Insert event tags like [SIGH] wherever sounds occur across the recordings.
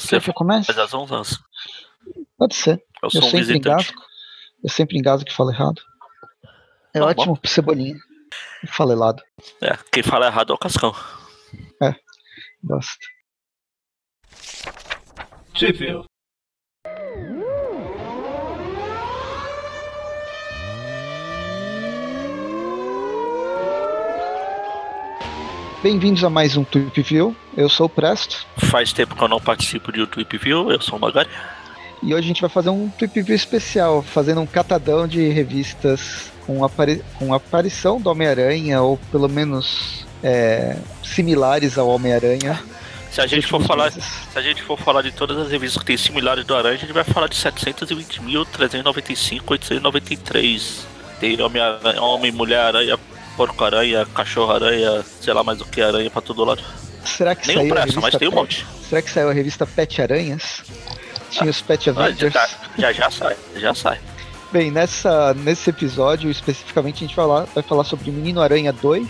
Você Quer que eu comece? faz as honras. Pode ser. Eu Eu sou um sempre visitante. engasgo. Eu sempre engasgo que falo errado. É Tá bom. ótimo pro Cebolinha. Fala helado. É, quem fala errado é o Cascão. Basta. Sheffield. Bem-vindos a mais um Tweep View. Eu sou o Presto. Faz tempo que eu não participo de YouTube View, eu sou o Magari. E hoje a gente vai fazer um Tweep View especial, fazendo um catadão de revistas com, apari com aparição do Homem-Aranha, ou pelo menos é, similares ao Homem-Aranha. Se a gente for falar, meses. se a gente for falar de todas as revistas que tem similares do Aranha, a gente vai falar de 720.395, 893. Tem Homem-Aranha, Homem, Mulher-Aranha, Porco-Aranha, Cachorro-Aranha, sei lá mais o que Aranha pra todo lado. Será que Nem o saiu a revista mas tem um Pet- monte. Será que saiu a revista Pet Aranhas? Tinha os Pet Ah, já, Avengers. tá- já já sai, já sai. Bem, nessa, nesse episódio especificamente a gente vai falar, vai falar sobre Menino Aranha 2,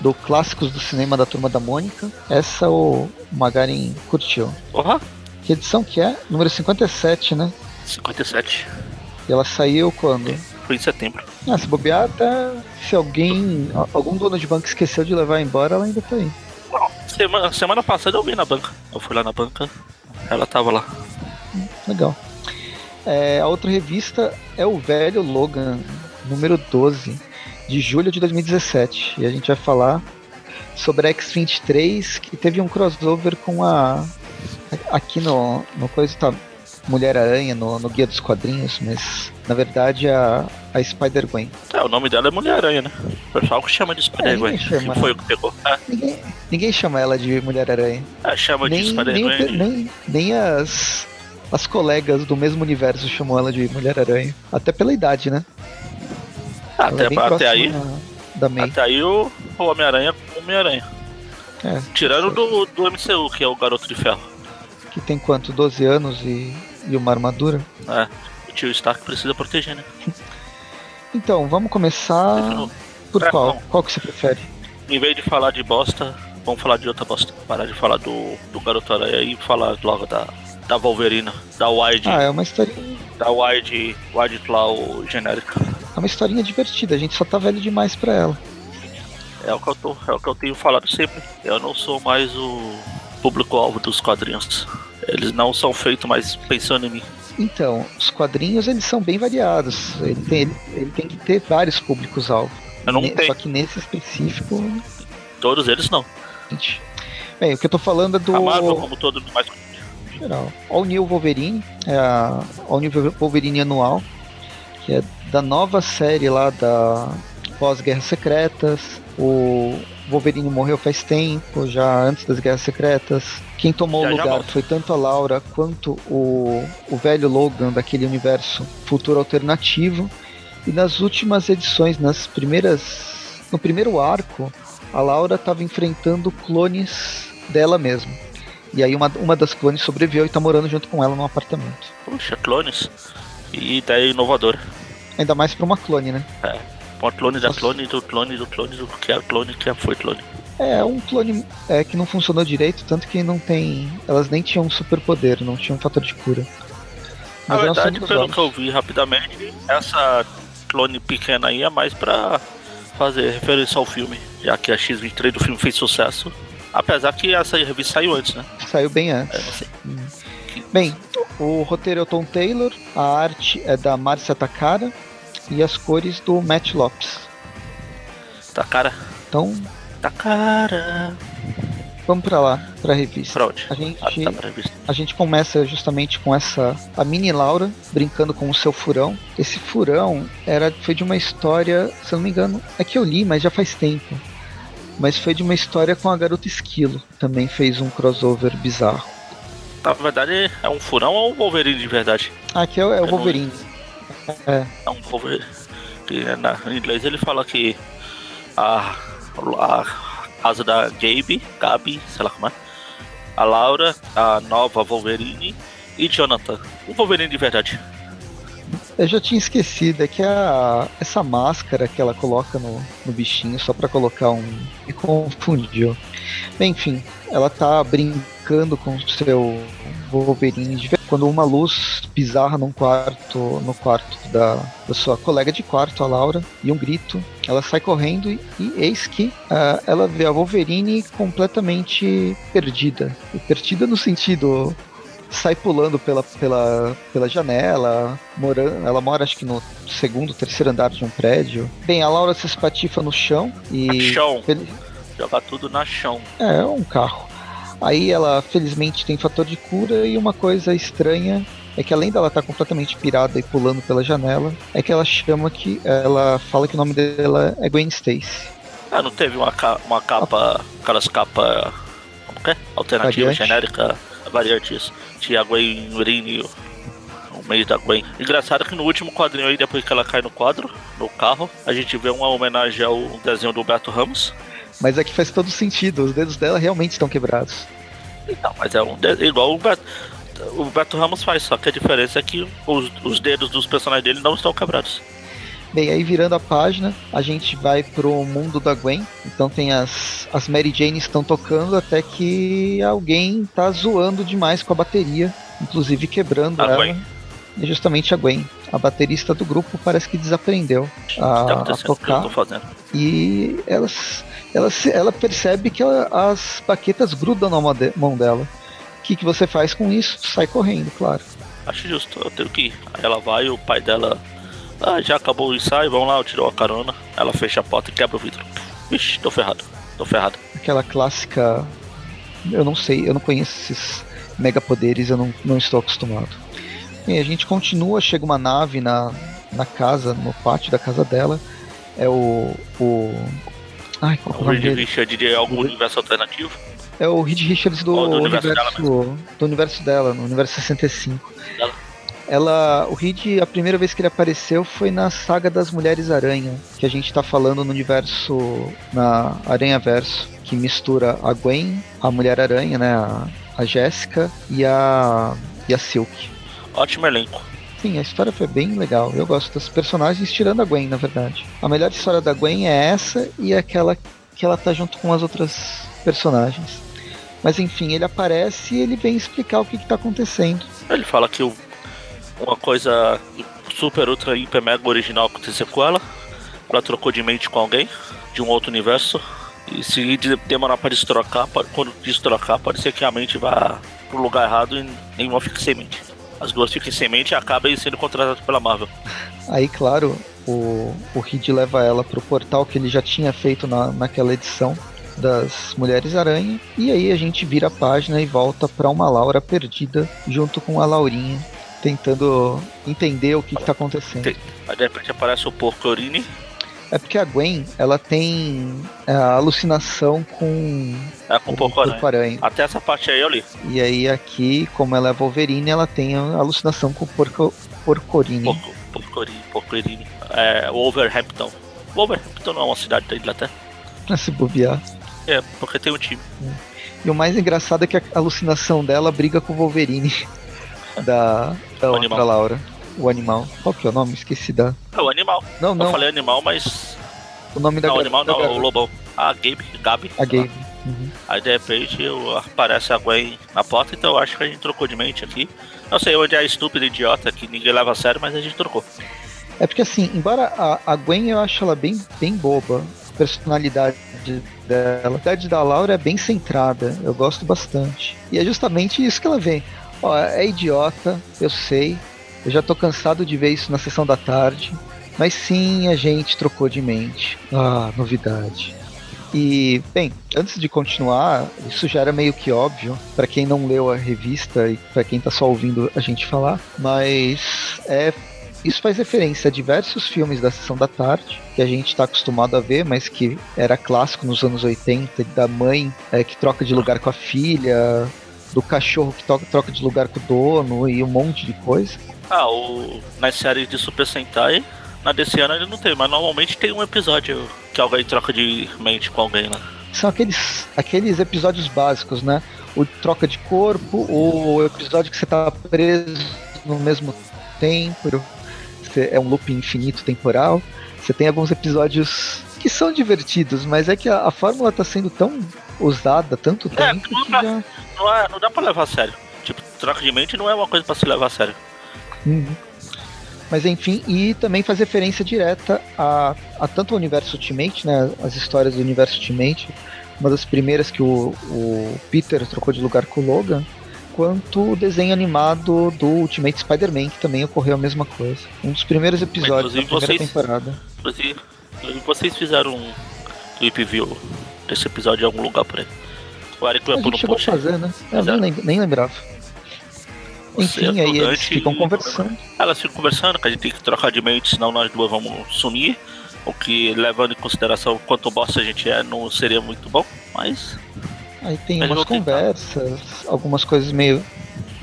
do Clássicos do Cinema da Turma da Mônica. Essa o Magarin curtiu. Porra, Que edição que é? Número 57, né? 57. E ela saiu quando? Foi em setembro. Ah, se bobear, até se alguém, algum dono de banco esqueceu de levar embora, ela ainda tá aí. Semana, semana passada eu vi na banca. Eu fui lá na banca, ela tava lá. Legal. É, a outra revista é o Velho Logan, número 12, de julho de 2017. E a gente vai falar sobre a X-23, que teve um crossover com a. Aqui no, no coisa tá Mulher-Aranha, no, no Guia dos Quadrinhos, mas na verdade a, a Spider-Gwen. É, o nome dela é Mulher-Aranha, né? O pessoal que chama de Spider-Gwen. ninguém chama, que foi o que pegou. É, Ninguém, ninguém chama ela de Mulher-Aranha. é, chama de Nem, nem, o Spider-Gwen. pe- nem, nem as, as colegas do mesmo universo chamam ela de Mulher-Aranha. Até pela idade, né? Ela Até, é até aí, da- May. até aí o, o Homem-Aranha é Homem-Aranha. É, Tirando do, do MCU, que é o Garoto de Ferro. que tem quanto? 12 anos e, e uma armadura? É, o tio Stark precisa proteger, né? [LAUGHS] Então, vamos começar por É, qual? Qual que você prefere? Em vez de falar de bosta, vamos falar de outra bosta. Parar de falar do, do Garoto Aranha e falar logo da, da Wolverina, da Wide, Ah, é uma historinha, da Wide, Wide Claw genérica. é uma historinha divertida, a gente só tá velho demais pra ela. É o que eu tô, é o que eu tenho falado sempre. Eu não sou mais o público-alvo dos quadrinhos. Eles não são feitos mais pensando em mim. Então, os quadrinhos eles são bem variados. Ele tem, ele, ele tem que ter vários públicos-alvo. Eu não Ne- tenho. Só que nesse específico, Todos eles não. gente. Bem, o que eu tô falando é do. A Marvel, como todo mais. geral. All New Wolverine, é a All New Wolverine anual, que é da nova série lá da pós-Guerras Secretas. O Wolverine morreu faz tempo, já antes das Guerras Secretas. Quem tomou Já, o lugar foi tanto a Laura quanto o, o velho Logan daquele universo futuro alternativo. E nas últimas edições, nas primeiras. No primeiro arco, a Laura estava enfrentando clones dela mesma. E aí uma, uma das clones sobreviveu e tá morando junto com ela num apartamento. Puxa, clones. E ideia inovadora. Ainda mais pra uma clone, né? Uma clone da clone, do clone, do clone, do que é clone, que foi clone. É um clone é, que não funcionou direito, tanto que não tem. Elas nem tinham superpoder, não tinham fator de cura. Na elas são verdade, pelo olhos. que eu vi rapidamente, essa clone pequena aí é mais pra fazer referência ao filme, já que a X23 do filme fez sucesso. Apesar que essa revista saiu antes, né? Saiu bem É, antes. não sei. Bem, o roteiro é o Tom Taylor, a arte é da Márcia Takara e as cores do Matt Lopes. Tá cara. Então, Tá cara. vamos pra lá, pra revista. Pra onde? A gente, Ah, tá pra revista. a gente começa justamente com essa a mini Laura brincando com o seu furão. Esse furão era foi de uma história, se eu não me engano, é que eu li, mas já faz tempo. Mas foi de uma história com a garota Esquilo. Também fez um crossover bizarro. Na verdade, é um furão ou um Wolverine de verdade? Aqui é, o- é o Wolverine. É, É um Wolverine. Que na, em inglês ele fala que a, a casa da Gabe, Gabi, sei lá como é, a Laura, a nova Wolverine e Jonathan. Um Wolverine de verdade. eu já tinha esquecido, é que a, essa máscara que ela coloca no, no bichinho só pra colocar um. me confundiu. Bem, enfim, ela tá brincando com o seu Wolverine de quando uma luz bizarra num quarto, no quarto da, da sua colega de quarto, a Laura, e um grito. Ela sai correndo e, e eis que uh, ela vê a Wolverine completamente perdida. E perdida no sentido sai pulando pela, pela, pela janela, morando, ela mora acho que no segundo, terceiro andar de um prédio. Bem, a Laura se espatifa no chão e. Chão. Joga tudo na chão. É um carro. Aí ela felizmente tem fator de cura e uma coisa estranha é que além dela estar tá completamente pirada e pulando pela janela, é que ela chama que ela fala que o nome dela é Gwen Stacy. Ah, não teve uma, ca uma capa, aquelas capas, como que é? Alternativa, variante. genérica, variantes. Tinha a Gwen Rini no meio da Gwen. Engraçado que no último quadrinho aí, depois que ela cai no quadro, no carro, a gente vê uma homenagem ao desenho do Beto Ramos. Mas aqui faz todo sentido, os dedos dela realmente estão quebrados. Então, mas é um igual o Beto, o Beto Ramos faz, só que a diferença é que os, os dedos dos personagens dele não estão quebrados. Bem, aí virando a página, a gente vai pro mundo da Gwen. Então tem as, as Mary Jane estão tocando até que alguém tá zoando demais com a bateria, inclusive quebrando a ela. Gwen. E justamente a Gwen, a baterista do grupo, parece que desaprendeu a, a tocar. E elas ela, ela percebe que ela, as baquetas grudam na mão dela. O que, que você faz com isso? Sai correndo, claro. Acho justo, eu tenho que ir. Aí ela vai, o pai dela. Ah, já acabou o ensaio, vamos lá, eu tirou a carona. Ela fecha a porta e quebra o vidro. Vixe, tô ferrado, tô ferrado. Aquela clássica. Eu não sei, eu não conheço esses megapoderes, eu não, não estou acostumado. E a gente continua, chega uma nave na, na casa, no pátio da casa dela. É o, o Ai, qual o Reed Richards de algum universo alternativo? É o Reed Richards do, do universo, universo dela do universo dela, no universo 65. Dela. Ela, o Reed, a primeira vez que ele apareceu foi na saga das Mulheres Aranha, que a gente tá falando no universo, na Aranha Verso, que mistura a Gwen, a Mulher Aranha, né, a, a Jéssica e a, e a Silk. Ótimo elenco. Sim, a história foi bem legal. Eu gosto dos personagens, tirando a Gwen, na verdade. A melhor história da Gwen é essa e aquela que ela tá junto com as outras personagens. Mas enfim, ele aparece e ele vem explicar o que, que tá acontecendo. Ele fala que uma coisa super, ultra, hiper, mega original aconteceu com ela. Ela trocou de mente com alguém de um outro universo. E se demorar para destrocar, quando destrocar, pode ser que a mente vá pro lugar errado e nenhuma fique sem mente as duas ficam sem mente e acabam sendo contratadas pela Marvel. Aí, claro, o, o Reed leva ela pro portal que ele já tinha feito na, naquela edição das Mulheres Aranha. E aí a gente vira a página e volta para uma Laura perdida junto com a Laurinha, tentando entender o que, está acontecendo. Aí de repente aparece o Porcorini é porque a Gwen, ela tem a é, alucinação com. É, com o porco aranha. Até essa parte aí eu li. E aí aqui, como ela é Wolverine, ela tem a alucinação com o porco, porcorini. Porco, porcorini, porcorini. É, Wolverhampton. Wolverhampton não é uma cidade da Inglaterra. Pra se bobear. É, porque tem um time. E o mais engraçado é que a alucinação dela briga com o Wolverine. [LAUGHS] da, da outra Laura o animal. Qual que é o nome? Esqueci da. É o animal. Não, não. Eu falei animal, mas. O nome da Não, o animal não, o lobão. Ah, Gabe, Gabi. A Gabe. Uhum. Aí de repente eu, aparece a Gwen na porta, então eu acho que a gente trocou de mente aqui. Não sei onde é a estúpida idiota que ninguém leva a sério, mas a gente trocou. É porque assim, embora a, a Gwen eu acho ela bem, bem boba, a personalidade dela, a personalidade da Laura é bem centrada, eu gosto bastante. E é justamente isso que ela vem. Ó, é idiota, eu sei, eu já tô cansado de ver isso na sessão da tarde. Mas sim, a gente trocou de mente. Ah, novidade. E, bem, antes de continuar, isso já era meio que óbvio para quem não leu a revista e para quem tá só ouvindo a gente falar, mas é isso faz referência a diversos filmes da sessão da tarde que a gente está acostumado a ver, mas que era clássico nos anos 80, da mãe é, que troca de lugar com a filha, do cachorro que troca de lugar com o dono e um monte de coisa. Ah, o, nas séries de Super Sentai, na desse ano ele não tem, mas normalmente tem um episódio que alguém troca de mente com alguém, né? São aqueles, aqueles episódios básicos, né? O troca de corpo, o episódio que você tá preso no mesmo tempo, é um loop infinito temporal. Você tem alguns episódios que são divertidos, mas é que a, a fórmula tá sendo tão usada tanto é, tempo que já... não, é, não dá pra levar a sério. Tipo, troca de mente não é uma coisa para se levar a sério. Uhum. Mas enfim, e também faz referência direta a, a tanto o universo Ultimate, né? As histórias do universo Ultimate, uma das primeiras que o, o Peter trocou de lugar com o Logan, quanto o desenho animado do Ultimate Spider-Man, que também ocorreu a mesma coisa. Um dos primeiros episódios da primeira vocês, temporada. Inclusive, vocês fizeram um clip view desse episódio em algum lugar por aí. O pôr no post. fazer, né? Eu nem, nem lembrava. Você Enfim, aí eles ficam conversando. Elas ficam conversando, que a gente tem que trocar de mente, senão nós duas vamos sumir. O que, levando em consideração quanto bosta a gente é, não seria muito bom, mas. Aí tem mas umas conversas, algumas coisas meio.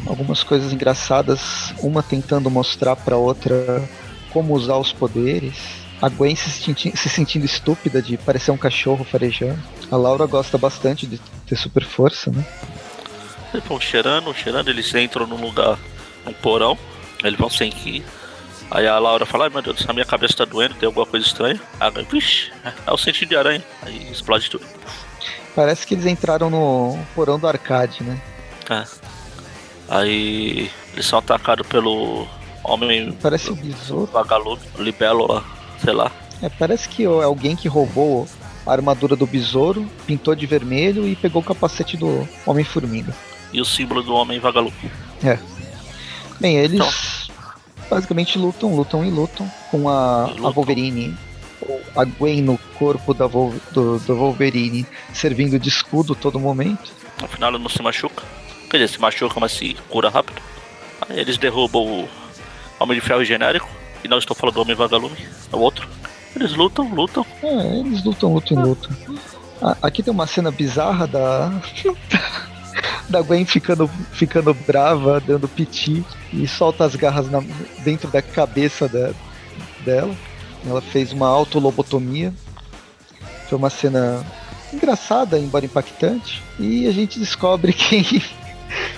Algumas coisas engraçadas, uma tentando mostrar pra outra como usar os poderes. A Gwen se, senti se sentindo estúpida de parecer um cachorro farejando. A Laura gosta bastante de ter super força, né? Eles vão cheirando, cheirando, eles entram num lugar, num porão, eles vão sem que Aí a Laura fala, ai meu Deus, a minha cabeça tá doendo, tem alguma coisa estranha. Aí, vixe, é o sentido de aranha. Aí explode tudo. Parece que eles entraram no porão do arcade, né? É. Aí eles são atacados pelo homem. Parece o besouro. Vagalume, libelo lá, sei lá. É, parece que é alguém que roubou a armadura do besouro, pintou de vermelho e pegou o capacete do Homem-Formiga. E o símbolo do Homem Vagalume. É. Bem, eles então. basicamente lutam, lutam e lutam com a, lutam. a Wolverine. A Gwen no corpo da Vol, do, do Wolverine servindo de escudo todo momento. No final ela não se machuca. Quer dizer, se machuca, mas se cura rápido. Aí eles derrubam o Homem de Ferro genérico. E não estou falando do Homem Vagalume, é o outro. Eles lutam, lutam. É, eles lutam, lutam, lutam. Aqui tem uma cena bizarra da. [LAUGHS] da Gwen ficando, ficando brava, dando piti e solta as garras na, dentro da cabeça da, dela. Ela fez uma autolobotomia. Foi uma cena engraçada, embora impactante. E a gente descobre [LAUGHS] quem,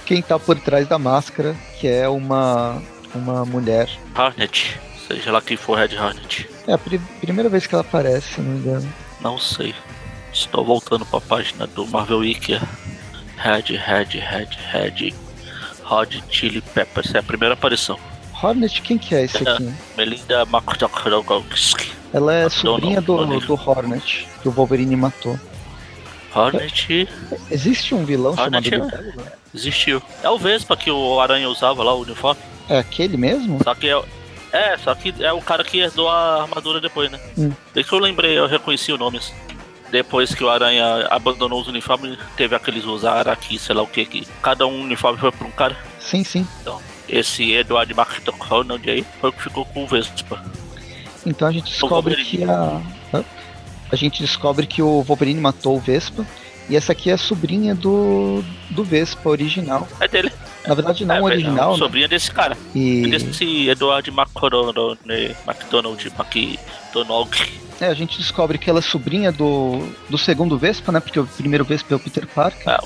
quem tá por trás da máscara, que é uma, uma mulher. Hornet. Seja lá quem for Red Hornet. É a pr primeira vez que ela aparece, se não me engano. Não sei. Estou voltando para a página do Marvel Wiki. Red, Red, Red, Red. Rod Chili Peppers. É a primeira aparição. Hornet, quem que é esse é, aqui? Melinda Makrokowski. Ela é sobrinha do, do Hornet, que o Wolverine matou. Hornet. Existe um vilão Hornet chamado é... Existiu. É o Vespa que o Aranha usava lá, o uniforme. É aquele mesmo? Só que é, é, só que é o cara que herdou a armadura depois, né? Hum. Desde que eu lembrei, eu reconheci o nome. Depois que o Aranha abandonou os uniformes, teve aqueles usar aqui, sei lá o que, que cada um uniforme foi pra um cara. Sim, sim. Então, esse Edward McDonald aí foi o que ficou com o Vespa. Então a gente descobre que a. A gente descobre que o Wolverine matou o Vespa. E essa aqui é a sobrinha do, do Vespa original. É dele. Na verdade, não é, original. Não, né? sobrinha desse cara. E... Desse Edward McDonald, né? McDonald, McDonald. É, a gente descobre que ela é sobrinha do, do segundo Vespa, né? Porque o primeiro Vespa é o Peter Parker. É,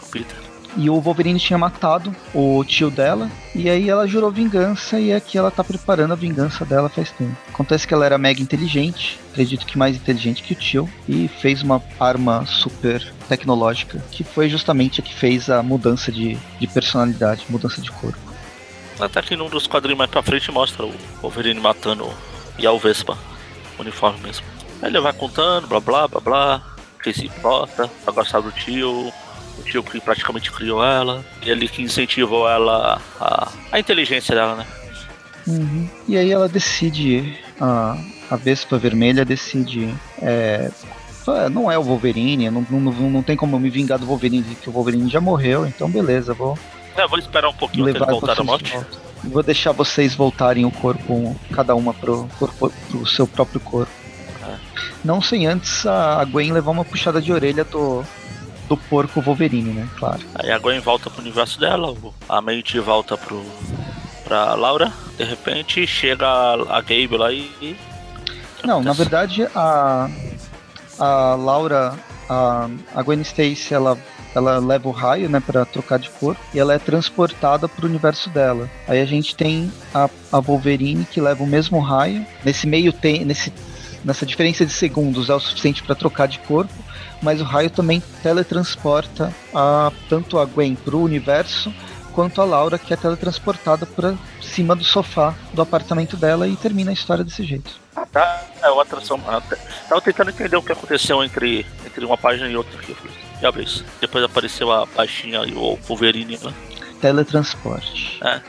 o Peter. E o Wolverine tinha matado o tio dela. E aí ela jurou vingança. E aqui ela tá preparando a vingança dela faz tempo. Acontece que ela era mega inteligente. Acredito que mais inteligente que o tio. E fez uma arma super tecnológica. Que foi justamente a que fez a mudança de, de personalidade, mudança de corpo. Até que num dos quadrinhos mais pra frente mostra o Wolverine matando e a Vespa. Uniforme mesmo. Aí ele vai contando, blá blá blá blá. Que se importa, pra gostar do tio, o tio que praticamente criou ela, e ele que incentivou ela, a, a inteligência dela, né? Uhum. E aí ela decide, a, a Vespa Vermelha decide, é, não é o Wolverine, não, não, não tem como me vingar do Wolverine, que o Wolverine já morreu, então beleza, vou... É, vou esperar um pouquinho até ele voltar da morte. Vou deixar vocês voltarem o corpo, cada uma pro, corpo, pro seu próprio corpo. É. Não sem antes a Gwen levar uma puxada de orelha do, do porco Wolverine, né? Claro. Aí a Gwen volta pro universo dela, a Mente volta pro pra Laura. De repente chega a Gabe lá e. Não, na verdade a. A Laura. A, a Gwen Stacy ela ela leva o raio, né, para trocar de cor, e ela é transportada para o universo dela. Aí a gente tem a, a Wolverine que leva o mesmo raio. Nesse meio tem nesse nessa diferença de segundos é o suficiente para trocar de corpo mas o raio também teletransporta a, tanto a Gwen para o universo quanto a Laura, que é teletransportada para cima do sofá do apartamento dela e termina a história desse jeito. Ah, tá. É uma atração. Tava tentando entender o que aconteceu entre, entre uma página e outra aqui. Eu falei, já vi isso. Depois apareceu a baixinha e o Wolverine, né? Teletransporte. É.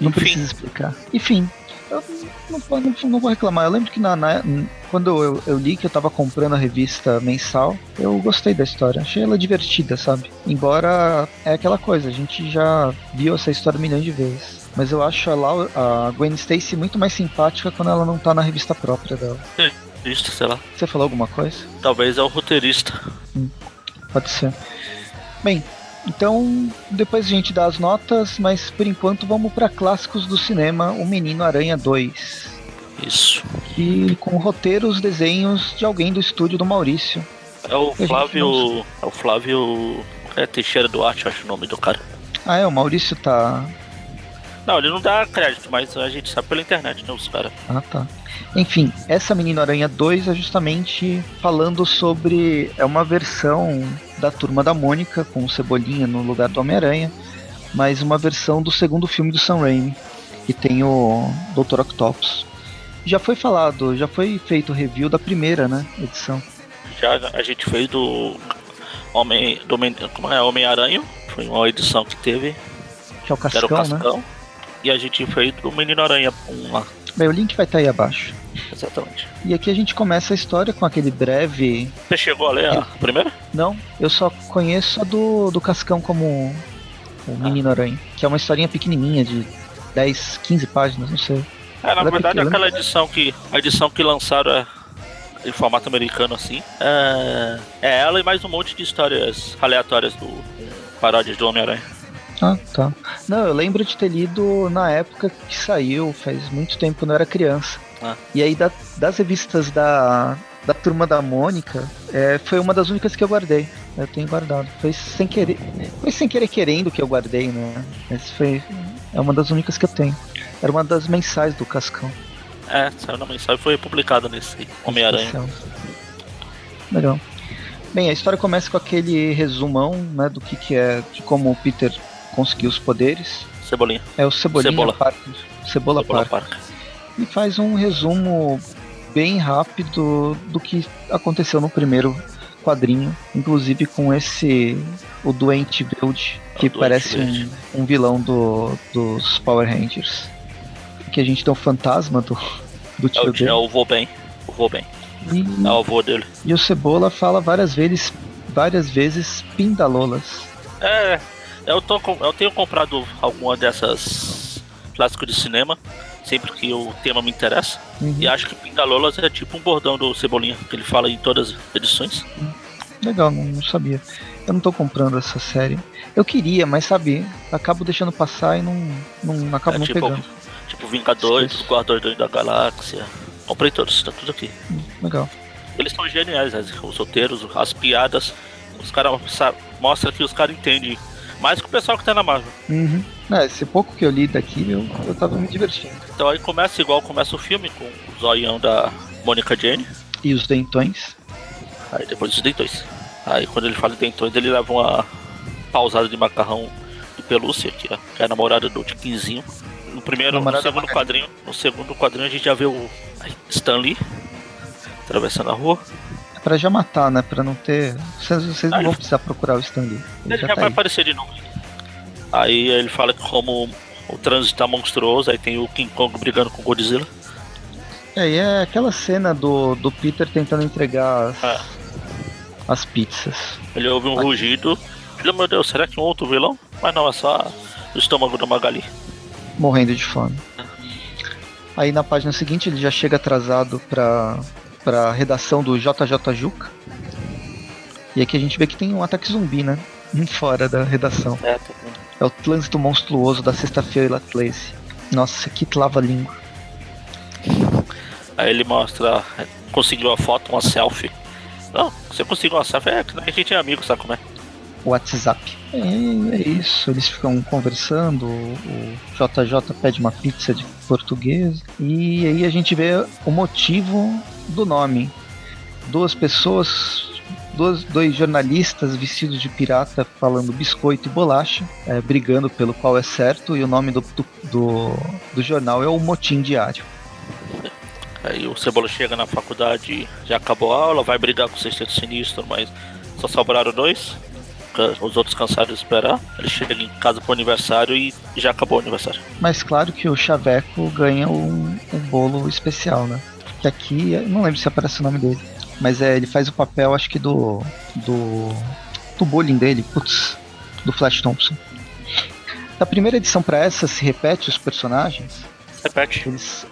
Não Enfim. precisa explicar. Enfim, eu não, não- não- vou reclamar. Eu lembro que na, na- quando eu, eu li que eu tava comprando a revista mensal, eu gostei da história. Achei ela divertida, sabe? Embora é aquela coisa, a gente já viu essa história milhões de vezes. Mas eu acho a, Laura, a Gwen Stacy muito mais simpática quando ela não tá na revista própria dela. Isso, sei lá. Você falou alguma coisa? Talvez é o roteirista. Pode ser. Bem, então depois a gente dá as notas, mas por enquanto vamos para clássicos do cinema, O Menino Aranha 2. Isso. que com roteiros, desenhos de alguém do estúdio do Maurício. É o Flávio. É o Flávio. É Teixeira Duarte, eu acho o nome do cara. Ah, é, o Maurício tá. Não, ele não dá crédito, mas a gente sabe pela internet, né? Os caras. Ah, tá. Enfim, essa Menino Aranha 2 é justamente falando sobre. É uma versão da turma da Mônica, com o Cebolinha no lugar do Homem-Aranha, mas uma versão do segundo filme do Sam Raimi, que tem o Dr. Octopus. Já foi falado, já foi feito review da primeira, né, edição. Já a gente fez do. Homem. Do, Men- como é? Homem-Aranha. Foi uma edição que teve. Que é o Que era o Cascão, né? E a gente fez do Menino Aranha. Um lá. Bem, o link vai estar aí abaixo. Exatamente. E aqui a gente começa a história com aquele breve Você chegou a ler a primeira? Não, eu só conheço a do, do Cascão como o Menino Aranha, que é uma historinha pequenininha de 10, 15 páginas, não sei. É, na Ela é verdade, pequena. aquela edição que. A edição que lançaram é em formato americano assim. É, é ela e mais um monte de histórias aleatórias do paródias do Homem-Aranha. Ah, tá. Não, eu lembro de ter lido na época que saiu, faz muito tempo, quando eu era criança. Ah. E aí da- das revistas da, da Turma da Mônica, é, foi uma das únicas que eu guardei. Eu tenho guardado. Foi sem querer. Foi sem querer querendo que eu guardei, né? Mas foi. É uma das únicas que eu tenho. Era uma das mensais do Cascão. É, saiu na mensagem e foi publicada nesse Homem-Aranha. Legal. Bem, a história começa com aquele resumão, né, do que, que é, de como o Peter conseguiu os poderes. Cebolinha. É o Cebolinha Cebola. Parker. Cebola, Cebola Parker. Parker. E faz um resumo bem rápido do que aconteceu no primeiro quadrinho, inclusive com esse o Doente Verde, que É Doente parece um, um vilão do, dos Power Rangers. Que a gente tem o fantasma do, do É tio o, dele. é o vô bem. O bem. E- É o avô dele. E o Cebola fala várias vezes, várias vezes pindalolas. É, eu, tô, eu tenho comprado alguma dessas clássicos de cinema. Sempre que o tema me interessa. Uhum. E acho que Pindalolas é tipo um bordão do Cebolinha, que ele fala em todas as edições. Legal, não, não sabia. Eu não tô comprando essa série. Eu queria, mas sabe, acabo deixando passar e não, não acabo É, não tipo, pegando. tipo Vingadores, Guardiões da Galáxia. Comprei todos, tá tudo aqui. Hum, Legal. Eles são geniais, os roteiros, as piadas. Os caras mostram que os caras entendem mais que o pessoal que tá na Marvel. Uhum. É, esse pouco que eu li daqui, eu, eu tava me divertindo. Então aí começa igual começa o filme, com o zoião da Mônica Jane. E os dentões? Aí depois os dentões. Aí quando ele fala de dentões, ele leva uma pausada de macarrão de pelúcia, que é, que é a namorada do Tiquinzinho. No primeiro, no segundo quadrinho, no segundo quadrinho a gente já vê o Stan Lee atravessando a rua. É pra já matar, né? Pra não ter. Vocês, vocês não vão precisar procurar o Stanley. Ele Ele já já tá vai aí. aparecer de novo. Aí ele fala que como o trânsito tá monstruoso, aí tem o King Kong brigando com o Godzilla. É, e é aquela cena do, do Peter tentando entregar as, Ah. as pizzas. Ele ouve um Aqui. rugido. Ele, meu Deus, será que é um outro vilão? Mas não, é só o estômago da Magali. morrendo de fome. Aí na página seguinte ele já chega atrasado pra, pra redação do JJ Juca. E aqui a gente vê que tem um ataque zumbi, né? [LAUGHS] Fora da redação. É, tá. É o trânsito monstruoso da sexta-feira Atlaze. Nossa, que lava língua. Aí ele mostra, conseguiu a foto, uma selfie. Não, você conseguiu uma selfie, é que a gente é amigo, sabe como é? WhatsApp. É, é isso, eles ficam conversando, o JJ pede uma pizza de português, e aí a gente vê o motivo do nome. Duas pessoas dois, dois jornalistas vestidos de pirata falando biscoito e bolacha, é, brigando pelo qual é certo, e o nome do, do, do, jornal é o Motim Diário. Aí o Cebola chega na faculdade, já acabou a aula, vai brigar com o Sexteto Sinistro, mas só sobraram dois. Os outros cansaram de esperar. Ele chega em casa pro aniversário e já acabou o aniversário. Mas claro que o Chaveco ganha um, um bolo especial, né? Que aqui, eu não lembro se aparece o nome dele. Mas é, ele faz o papel, acho que do. do. do bullying dele, putz, do Flash Thompson. Da primeira edição para essa, se repete os personagens? Repete. Eles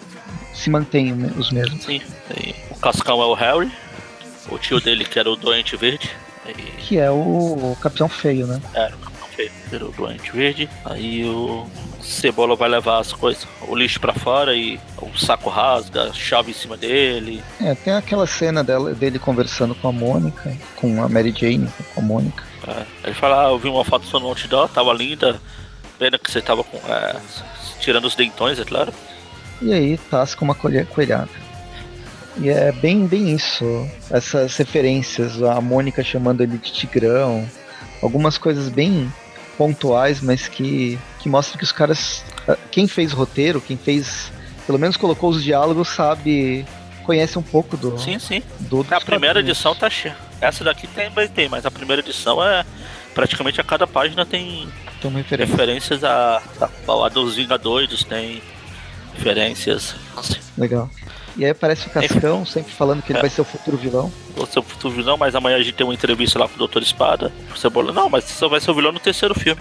se mantêm os mesmos. Sim. E o Cascão é o Harry, o tio dele que era o Doente Verde. E... Que é o, o Capitão Feio, né? Era o Capitão Feio, o Doente Verde. Aí o Cebola vai levar as coisas, o lixo para fora e o saco rasga, chave em cima dele. É, tem aquela cena dela, dele conversando com a Mônica, com a Mary Jane, com a Mônica. É. Ele fala, ah, eu vi uma foto sua no outdoor, tava linda, pena que você tava com, é, tirando os dentões, é claro. E aí tasca uma coelhada. E é bem, bem isso. Essas referências, a Mônica chamando ele de Tigrão, algumas coisas bem pontuais, mas que, que mostram que os caras. Quem fez roteiro, quem fez. Pelo menos colocou os diálogos, sabe. Conhece um pouco do. Sim, sim. Do, a primeira edição tá cheia. Essa daqui também tem, mas a primeira edição é. Praticamente a cada página tem, tem referência. referências a, a, a dos Vingadores, tem referências. Legal. E aí aparece o Cascão, sempre falando que ele é. vai ser o futuro vilão. Vai ser o futuro vilão, mas amanhã a gente tem uma entrevista lá com o Doutor Espada. Cebola, não, mas só vai ser o vilão no terceiro filme.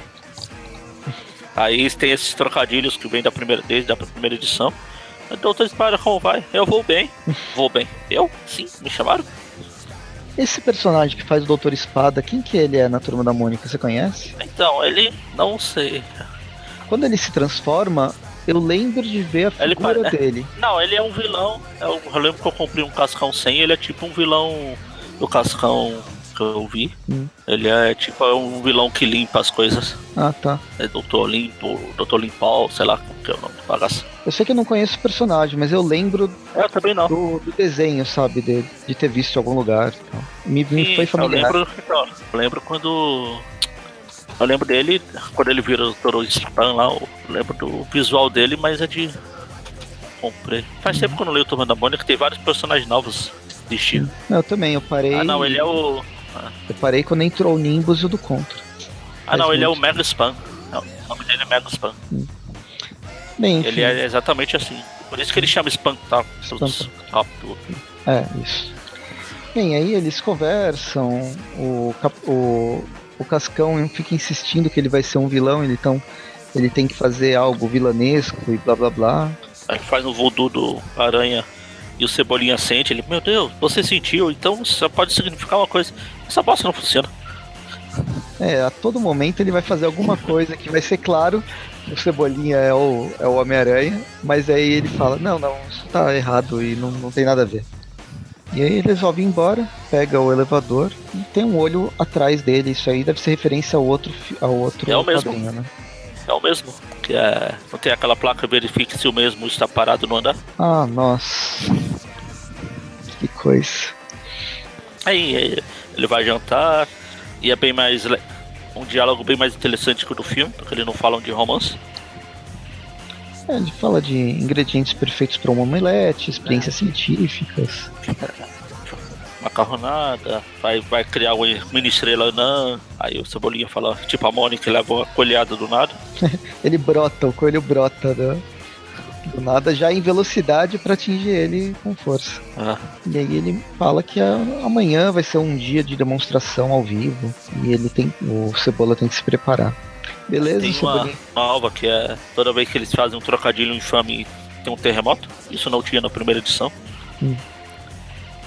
aí tem esses trocadilhos que vem da primeira, desde a primeira edição. Doutor Espada, como vai? Eu vou bem. [LAUGHS] vou bem. Eu? Sim, me chamaram. Esse personagem que faz o Doutor Espada, quem que ele é na Turma da Mônica? Você conhece? Então, ele... não sei. Quando ele se transforma, eu lembro de ver a figura ele, dele. [LAUGHS] Não, ele é um vilão. Eu, eu lembro que eu comprei um Cascão 100, ele é tipo um vilão do Cascão que eu vi. Hum. Ele é tipo é um vilão que limpa as coisas. Ah, tá. É Doutor Limpo, Doutor Limpol, sei lá que é o nome do bagaço. Eu sei que eu não conheço o personagem, mas eu lembro eu também não. Do, do desenho, sabe, dele, de ter visto em algum lugar. Então. Me, me Sim, foi familiar. Eu lembro, eu lembro quando eu lembro dele, quando ele vira o Toro Spam lá, eu lembro do visual dele, mas é de. Comprei. Faz tempo que eu não leio o Turma da Mônica, tem vários personagens novos de estilo. Eu também, eu parei. Ah, não, ele é o. Ah. Eu parei quando entrou o Nimbus e o do Contra. Ah, não, ele é o Mega Spam. O nome dele é Mega Spam. Hum. Bem, enfim. Ele é exatamente assim. Por isso que ele chama Spam tá? Rápido. É, isso. Bem, aí eles conversam, o, o, o Cascão fica insistindo que ele vai ser um vilão, ele, então ele tem que fazer algo vilanesco e blá blá blá. Aí faz o voodoo do Aranha e o Cebolinha sente, ele, meu Deus, você sentiu, então isso pode significar uma coisa. Essa bosta não funciona. É, a todo momento ele vai fazer alguma coisa que vai ser claro o Cebolinha é o, é o Homem-Aranha, mas aí ele fala, não, não, isso tá errado e não, não tem nada a ver. E aí ele resolve ir embora, pega o elevador e tem um olho atrás dele. Isso aí deve ser referência ao outro, ao outro é o mesmo. né? É o mesmo. Que é, não tem aquela placa verifique se o mesmo está parado no andar? Ah, nossa. Que coisa. Aí ele vai jantar e é bem mais. Um diálogo bem mais interessante que o do filme, porque eles não falam de romance. É, ele fala de ingredientes perfeitos para uma omelete, experiências é. científicas. Macarronada, vai, vai criar uma mini estrela não. Aí o Cebolinha fala, tipo a Mônica leva uma colhada do nada. [LAUGHS] ele brota, o coelho brota né? do nada já em velocidade para atingir ele com força. Ah. E aí ele fala que a, amanhã vai ser um dia de demonstração ao vivo e ele tem o Cebola tem que se preparar. Beleza, Tem uma nova que é toda vez que eles fazem um trocadilho infame tem um terremoto. Isso não tinha na primeira edição. Hum.